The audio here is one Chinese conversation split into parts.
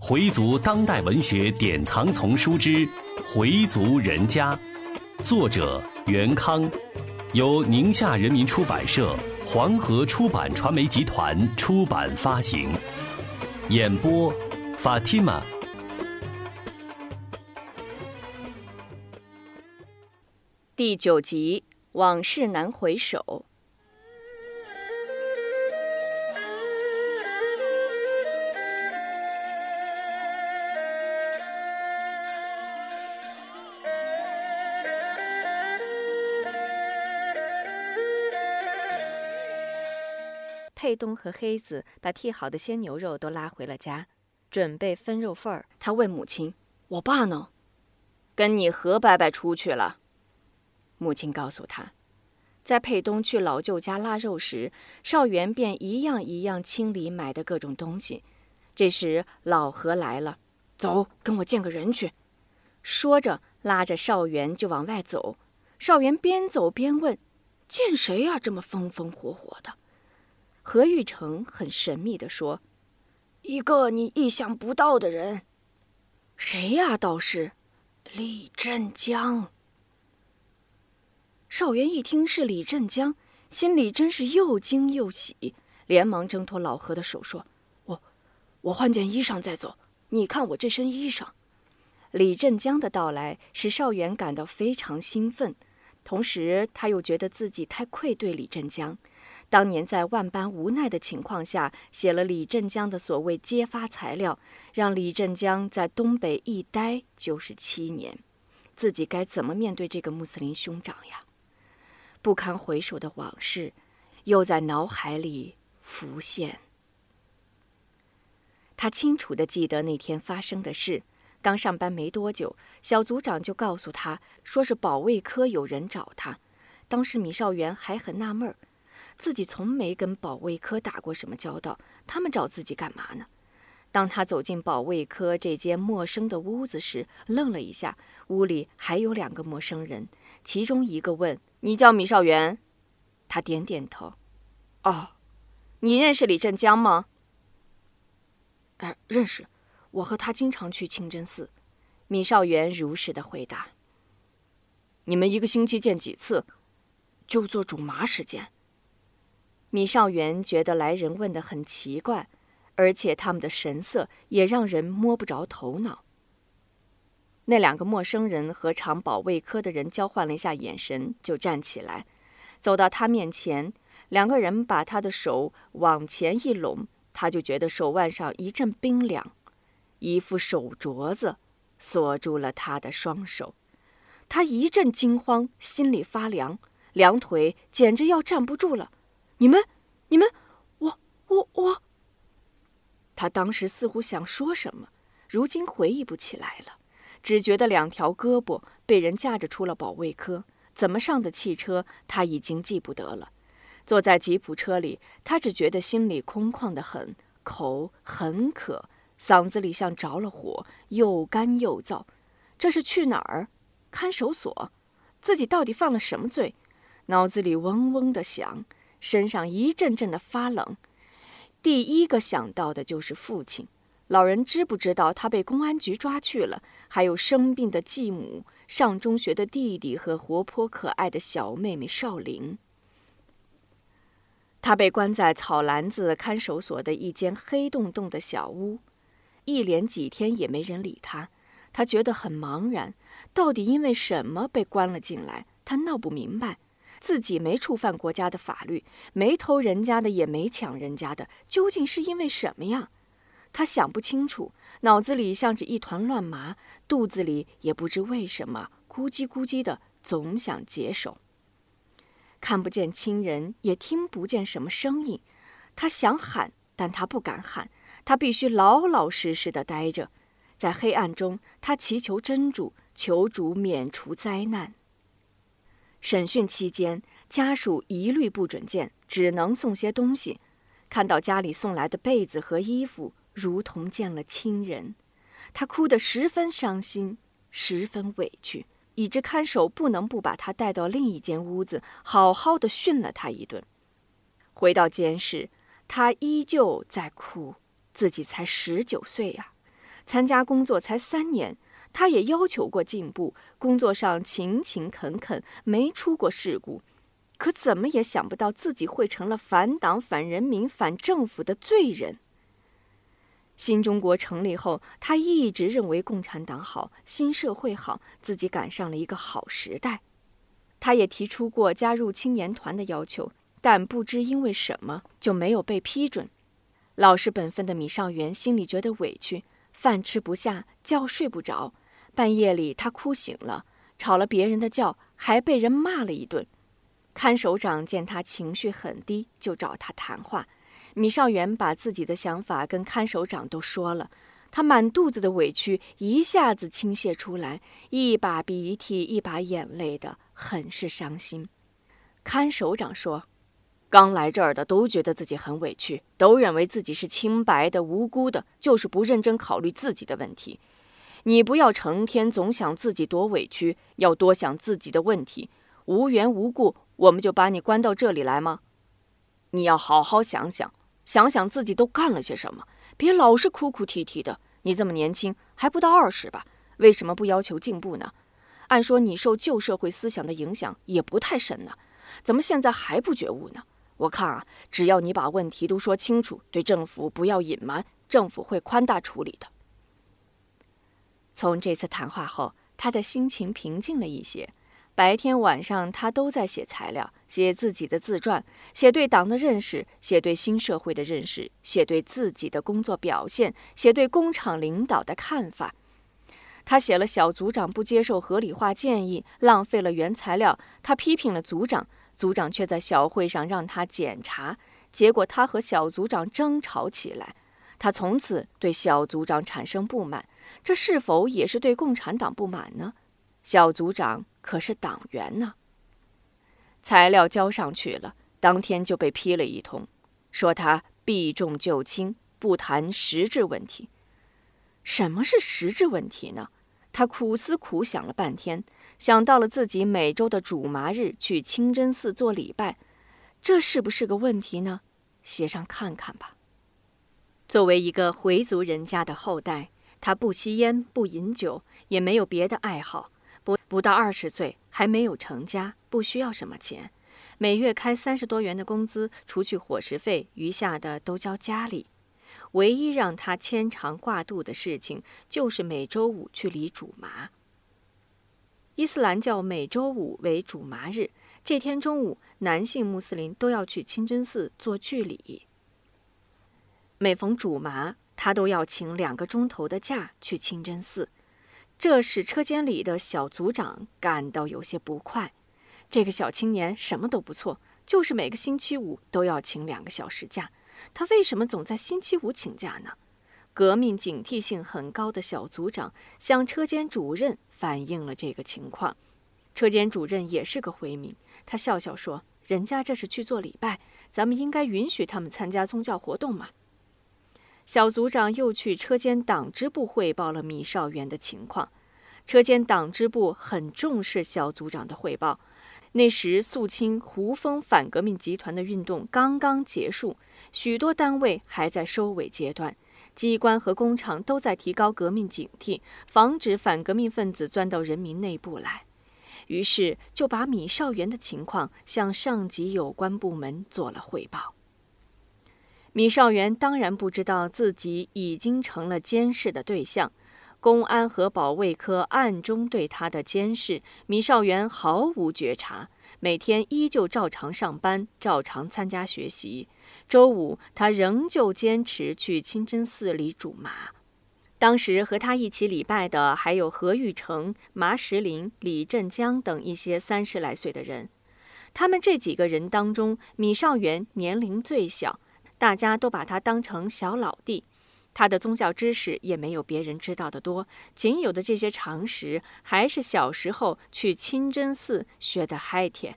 回族当代文学典藏丛书之《回族人家》，作者袁康，由宁夏人民出版社、黄河出版传媒集团出版发行。演播：Fatima。第九集：往事难回首。佩东和黑子把剔好的鲜牛肉都拉回了家，准备分肉份儿。他问母亲：“我爸呢？”“跟你何伯伯出去了。”母亲告诉他。在佩东去老舅家拉肉时，少元便一样一样清理买的各种东西。这时老何来了：“走，跟我见个人去。”说着拉着少元就往外走。少元边走边问：“见谁呀？这么风风火火的？”何玉成很神秘地说：“一个你意想不到的人。谁呀？倒是李振江。”少元一听是李振江，心里真是又惊又喜，连忙挣脱老何的手说：“我，我换件衣裳再走。你看我这身衣裳。”李振江的到来使少元感到非常兴奋，同时他又觉得自己太愧对李振江。当年在万般无奈的情况下，写了李振江的所谓揭发材料，让李振江在东北一待就是七年，自己该怎么面对这个穆斯林兄长呀？不堪回首的往事，又在脑海里浮现。他清楚地记得那天发生的事。刚上班没多久，小组长就告诉他，说是保卫科有人找他。当时米少元还很纳闷儿。自己从没跟保卫科打过什么交道，他们找自己干嘛呢？当他走进保卫科这间陌生的屋子时，愣了一下。屋里还有两个陌生人，其中一个问：“你叫米少元？”他点点头。“哦，你认识李振江吗？”“哎，认识，我和他经常去清真寺。”米少元如实的回答。“你们一个星期见几次？就做煮麻时间。”米少元觉得来人问得很奇怪，而且他们的神色也让人摸不着头脑。那两个陌生人和常保卫科的人交换了一下眼神，就站起来，走到他面前。两个人把他的手往前一拢，他就觉得手腕上一阵冰凉，一副手镯子锁住了他的双手。他一阵惊慌，心里发凉，两腿简直要站不住了。你们，你们，我，我，我。他当时似乎想说什么，如今回忆不起来了，只觉得两条胳膊被人架着出了保卫科，怎么上的汽车他已经记不得了。坐在吉普车里，他只觉得心里空旷的很，口很渴，嗓子里像着了火，又干又燥。这是去哪儿？看守所？自己到底犯了什么罪？脑子里嗡嗡的响。身上一阵阵的发冷，第一个想到的就是父亲。老人知不知道他被公安局抓去了？还有生病的继母、上中学的弟弟和活泼可爱的小妹妹少玲。他被关在草篮子看守所的一间黑洞洞的小屋，一连几天也没人理他。他觉得很茫然，到底因为什么被关了进来？他闹不明白。自己没触犯国家的法律，没偷人家的，也没抢人家的，究竟是因为什么呀？他想不清楚，脑子里像是一团乱麻，肚子里也不知为什么咕叽咕叽的，总想解手。看不见亲人，也听不见什么声音，他想喊，但他不敢喊，他必须老老实实的待着，在黑暗中，他祈求真主，求主免除灾难。审讯期间，家属一律不准见，只能送些东西。看到家里送来的被子和衣服，如同见了亲人，他哭得十分伤心，十分委屈，以致看守不能不把他带到另一间屋子，好好的训了他一顿。回到监室，他依旧在哭，自己才十九岁呀，参加工作才三年，他也要求过进步，工作上勤勤恳恳，没出过事故，可怎么也想不到自己会成了反党、反人民、反政府的罪人。新中国成立后，他一直认为共产党好，新社会好，自己赶上了一个好时代。他也提出过加入青年团的要求，但不知因为什么就没有被批准。老实本分的米少元心里觉得委屈，饭吃不下，觉睡不着。半夜里他哭醒了，吵了别人的觉，还被人骂了一顿。看守长见他情绪很低，就找他谈话。米少元把自己的想法跟看守长都说了，他满肚子的委屈一下子倾泻出来，一把鼻涕一把眼泪的，很是伤心。看守长说：“刚来这儿的都觉得自己很委屈，都认为自己是清白的、无辜的，就是不认真考虑自己的问题。你不要成天总想自己多委屈，要多想自己的问题。无缘无故，我们就把你关到这里来吗？你要好好想想。”想想自己都干了些什么，别老是哭哭啼啼的。你这么年轻，还不到二十吧？为什么不要求进步呢？按说你受旧社会思想的影响也不太深呢，怎么现在还不觉悟呢？我看啊，只要你把问题都说清楚，对政府不要隐瞒，政府会宽大处理的。从这次谈话后，他的心情平静了一些。白天晚上，他都在写材料，写自己的自传，写对党的认识，写对新社会的认识，写对自己的工作表现，写对工厂领导的看法。他写了小组长不接受合理化建议，浪费了原材料。他批评了组长，组长却在小会上让他检查，结果他和小组长争吵起来。他从此对小组长产生不满，这是否也是对共产党不满呢？小组长。可是党员呢？材料交上去了，当天就被批了一通，说他避重就轻，不谈实质问题。什么是实质问题呢？他苦思苦想了半天，想到了自己每周的主麻日去清真寺做礼拜，这是不是个问题呢？写上看看吧。作为一个回族人家的后代，他不吸烟，不饮酒，也没有别的爱好。不不到二十岁，还没有成家，不需要什么钱，每月开三十多元的工资，除去伙食费，余下的都交家里。唯一让他牵肠挂肚的事情，就是每周五去理主麻。伊斯兰教每周五为主麻日，这天中午，男性穆斯林都要去清真寺做聚礼。每逢主麻，他都要请两个钟头的假去清真寺。这使车间里的小组长感到有些不快。这个小青年什么都不错，就是每个星期五都要请两个小时假。他为什么总在星期五请假呢？革命警惕性很高的小组长向车间主任反映了这个情况。车间主任也是个回民，他笑笑说：“人家这是去做礼拜，咱们应该允许他们参加宗教活动嘛。”小组长又去车间党支部汇报了米少元的情况。车间党支部很重视小组长的汇报。那时肃清胡风反革命集团的运动刚刚结束，许多单位还在收尾阶段，机关和工厂都在提高革命警惕，防止反革命分子钻到人民内部来。于是就把米少元的情况向上级有关部门做了汇报。米少元当然不知道自己已经成了监视的对象，公安和保卫科暗中对他的监视，米少元毫无觉察。每天依旧照常上班，照常参加学习。周五，他仍旧坚持去清真寺里煮麻。当时和他一起礼拜的还有何玉成、麻石林、李振江等一些三十来岁的人。他们这几个人当中，米少元年龄最小。大家都把他当成小老弟，他的宗教知识也没有别人知道的多，仅有的这些常识还是小时候去清真寺学的嗨帖。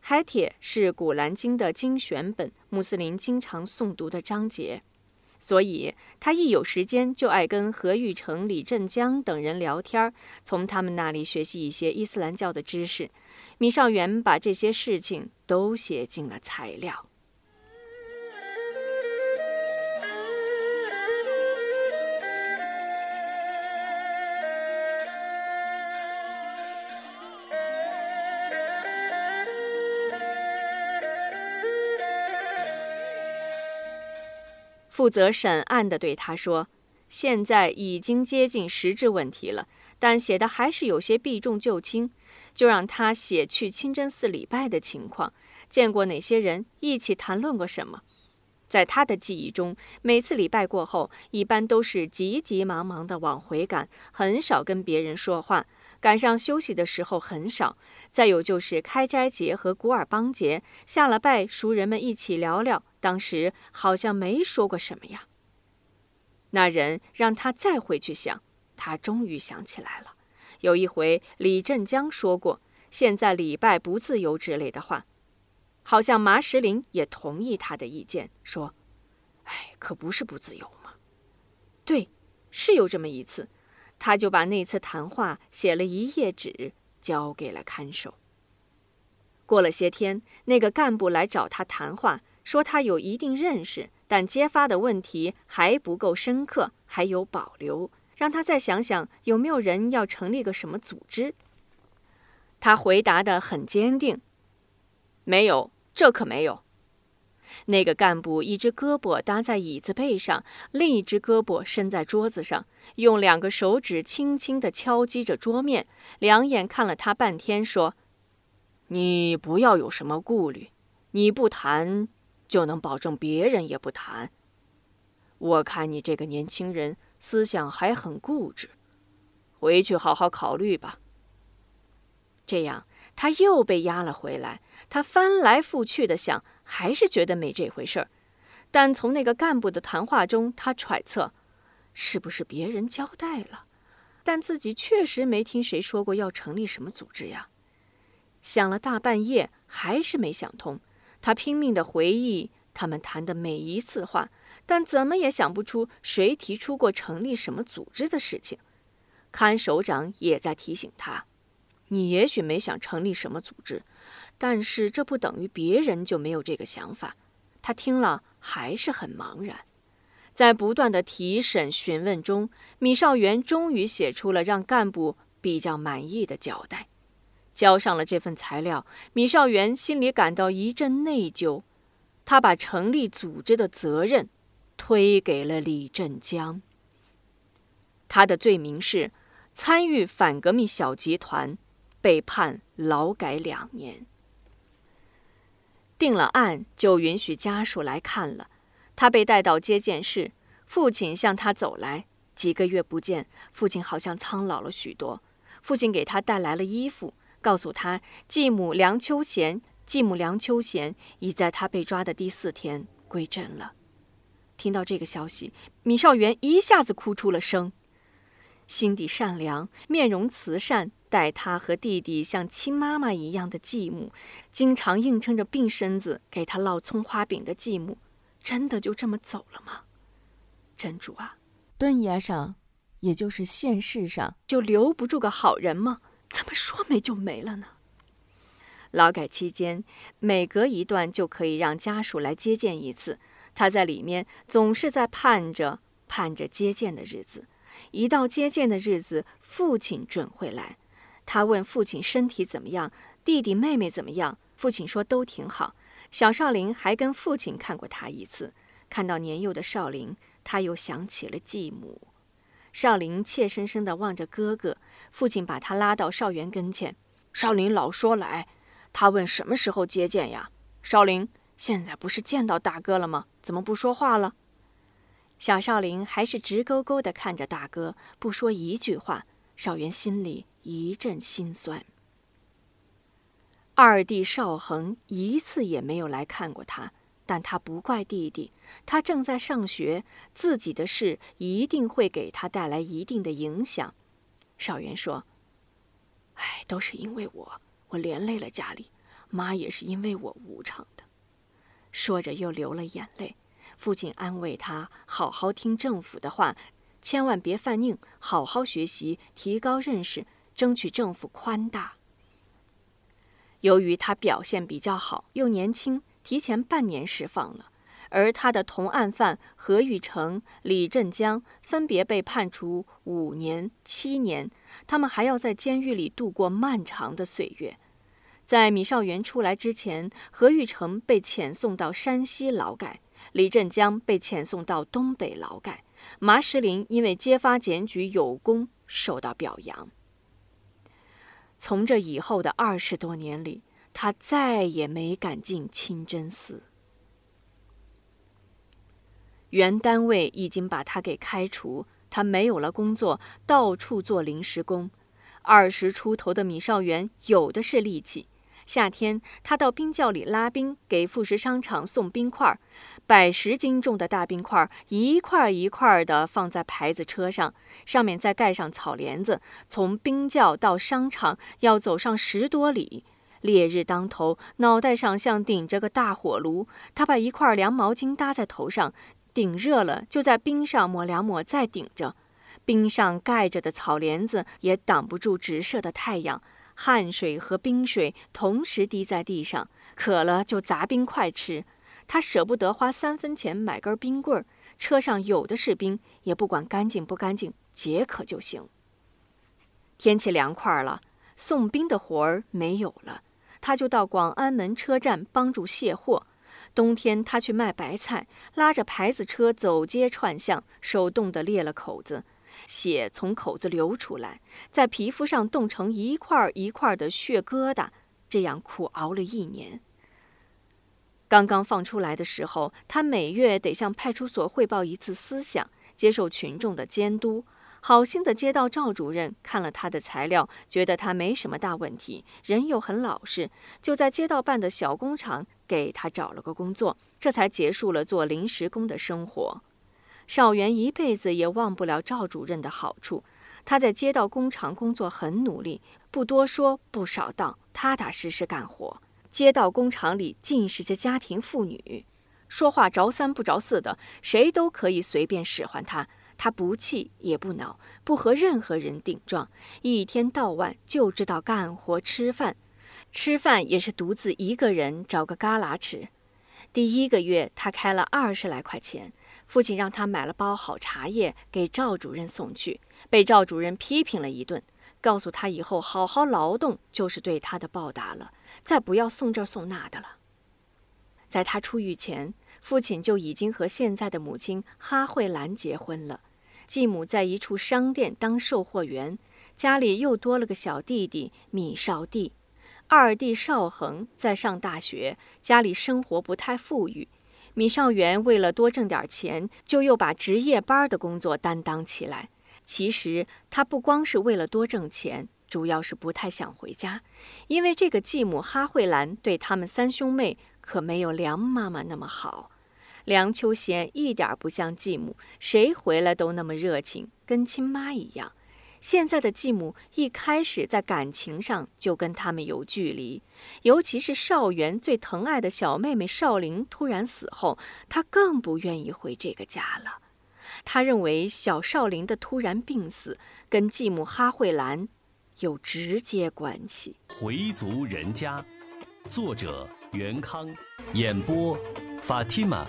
嗨帖是《古兰经》的精选本，穆斯林经常诵读的章节，所以他一有时间就爱跟何玉成、李振江等人聊天，从他们那里学习一些伊斯兰教的知识。米少元把这些事情都写进了材料。负责审案的对他说：“现在已经接近实质问题了，但写的还是有些避重就轻，就让他写去清真寺礼拜的情况，见过哪些人，一起谈论过什么。”在他的记忆中，每次礼拜过后，一般都是急急忙忙地往回赶，很少跟别人说话。赶上休息的时候很少。再有就是开斋节和古尔邦节，下了拜，熟人们一起聊聊，当时好像没说过什么呀。那人让他再回去想，他终于想起来了。有一回李振江说过“现在礼拜不自由”之类的话。好像麻石林也同意他的意见，说：“哎，可不是不自由吗？”对，是有这么一次，他就把那次谈话写了一页纸，交给了看守。过了些天，那个干部来找他谈话，说他有一定认识，但揭发的问题还不够深刻，还有保留，让他再想想有没有人要成立个什么组织。他回答的很坚定：“没有。”这可没有。那个干部一只胳膊搭在椅子背上，另一只胳膊伸在桌子上，用两个手指轻轻地敲击着桌面，两眼看了他半天，说：“你不要有什么顾虑，你不谈，就能保证别人也不谈。我看你这个年轻人思想还很固执，回去好好考虑吧。”这样。他又被押了回来。他翻来覆去的想，还是觉得没这回事儿。但从那个干部的谈话中，他揣测，是不是别人交代了？但自己确实没听谁说过要成立什么组织呀。想了大半夜，还是没想通。他拼命的回忆他们谈的每一次话，但怎么也想不出谁提出过成立什么组织的事情。看守长也在提醒他。你也许没想成立什么组织，但是这不等于别人就没有这个想法。他听了还是很茫然。在不断的提审询问中，米少元终于写出了让干部比较满意的交代。交上了这份材料，米少元心里感到一阵内疚。他把成立组织的责任推给了李振江。他的罪名是参与反革命小集团。被判劳改两年，定了案就允许家属来看了。他被带到接见室，父亲向他走来。几个月不见，父亲好像苍老了许多。父亲给他带来了衣服，告诉他继母梁秋贤，继母梁秋贤已在他被抓的第四天归镇了。听到这个消息，米少元一下子哭出了声。心地善良，面容慈善。待他和弟弟像亲妈妈一样的继母，经常硬撑着病身子给他烙葱花饼的继母，真的就这么走了吗？真主啊，敦崖上，也就是现世上，就留不住个好人吗？怎么说没就没了呢？劳改期间，每隔一段就可以让家属来接见一次，他在里面总是在盼着盼着接见的日子，一到接见的日子，父亲准会来。他问父亲身体怎么样，弟弟妹妹怎么样？父亲说都挺好。小少林还跟父亲看过他一次，看到年幼的少林，他又想起了继母。少林怯生生地望着哥哥，父亲把他拉到少元跟前。少林老说来，他问什么时候接见呀？少林现在不是见到大哥了吗？怎么不说话了？小少林还是直勾勾地看着大哥，不说一句话。少元心里。一阵心酸。二弟邵恒一次也没有来看过他，但他不怪弟弟，他正在上学，自己的事一定会给他带来一定的影响。少元说：“哎，都是因为我，我连累了家里，妈也是因为我无常的。”说着又流了眼泪。父亲安慰他：“好好听政府的话，千万别犯拧，好好学习，提高认识。”争取政府宽大。由于他表现比较好，又年轻，提前半年释放了。而他的同案犯何玉成、李振江分别被判处五年、七年，他们还要在监狱里度过漫长的岁月。在米少元出来之前，何玉成被遣送到山西劳改，李振江被遣送到东北劳改，麻石林因为揭发检举有功受到表扬。从这以后的二十多年里，他再也没敢进清真寺。原单位已经把他给开除，他没有了工作，到处做临时工。二十出头的米少元有的是力气。夏天，他到冰窖里拉冰，给副食商场送冰块，百十斤重的大冰块，一块一块的放在牌子车上，上面再盖上草帘子。从冰窖到商场要走上十多里，烈日当头，脑袋上像顶着个大火炉。他把一块凉毛巾搭在头上，顶热了就在冰上抹两抹，再顶着。冰上盖着的草帘子也挡不住直射的太阳。汗水和冰水同时滴在地上，渴了就砸冰块吃。他舍不得花三分钱买根冰棍儿，车上有的是冰，也不管干净不干净，解渴就行。天气凉快了，送冰的活儿没有了，他就到广安门车站帮助卸货。冬天他去卖白菜，拉着牌子车走街串巷，手冻得裂了口子。血从口子流出来，在皮肤上冻成一块一块的血疙瘩，这样苦熬了一年。刚刚放出来的时候，他每月得向派出所汇报一次思想，接受群众的监督。好心的街道赵主任看了他的材料，觉得他没什么大问题，人又很老实，就在街道办的小工厂给他找了个工作，这才结束了做临时工的生活。少元一辈子也忘不了赵主任的好处。他在街道工厂工作很努力，不多说，不少当，踏踏实实干活。街道工厂里尽是些家庭妇女，说话着三不着四的，谁都可以随便使唤他。他不气也不恼，不和任何人顶撞，一天到晚就知道干活吃饭。吃饭也是独自一个人找个旮旯吃。第一个月，他开了二十来块钱。父亲让他买了包好茶叶给赵主任送去，被赵主任批评了一顿，告诉他以后好好劳动就是对他的报答了，再不要送这送那的了。在他出狱前，父亲就已经和现在的母亲哈慧兰结婚了，继母在一处商店当售货员，家里又多了个小弟弟米少弟，二弟少恒在上大学，家里生活不太富裕。米少元为了多挣点钱，就又把值夜班的工作担当起来。其实他不光是为了多挣钱，主要是不太想回家，因为这个继母哈慧兰对他们三兄妹可没有梁妈妈那么好。梁秋贤一点不像继母，谁回来都那么热情，跟亲妈一样。现在的继母一开始在感情上就跟他们有距离，尤其是少元最疼爱的小妹妹少玲突然死后，他更不愿意回这个家了。他认为小少玲的突然病死跟继母哈慧兰有直接关系。回族人家，作者袁康，演播法蒂玛。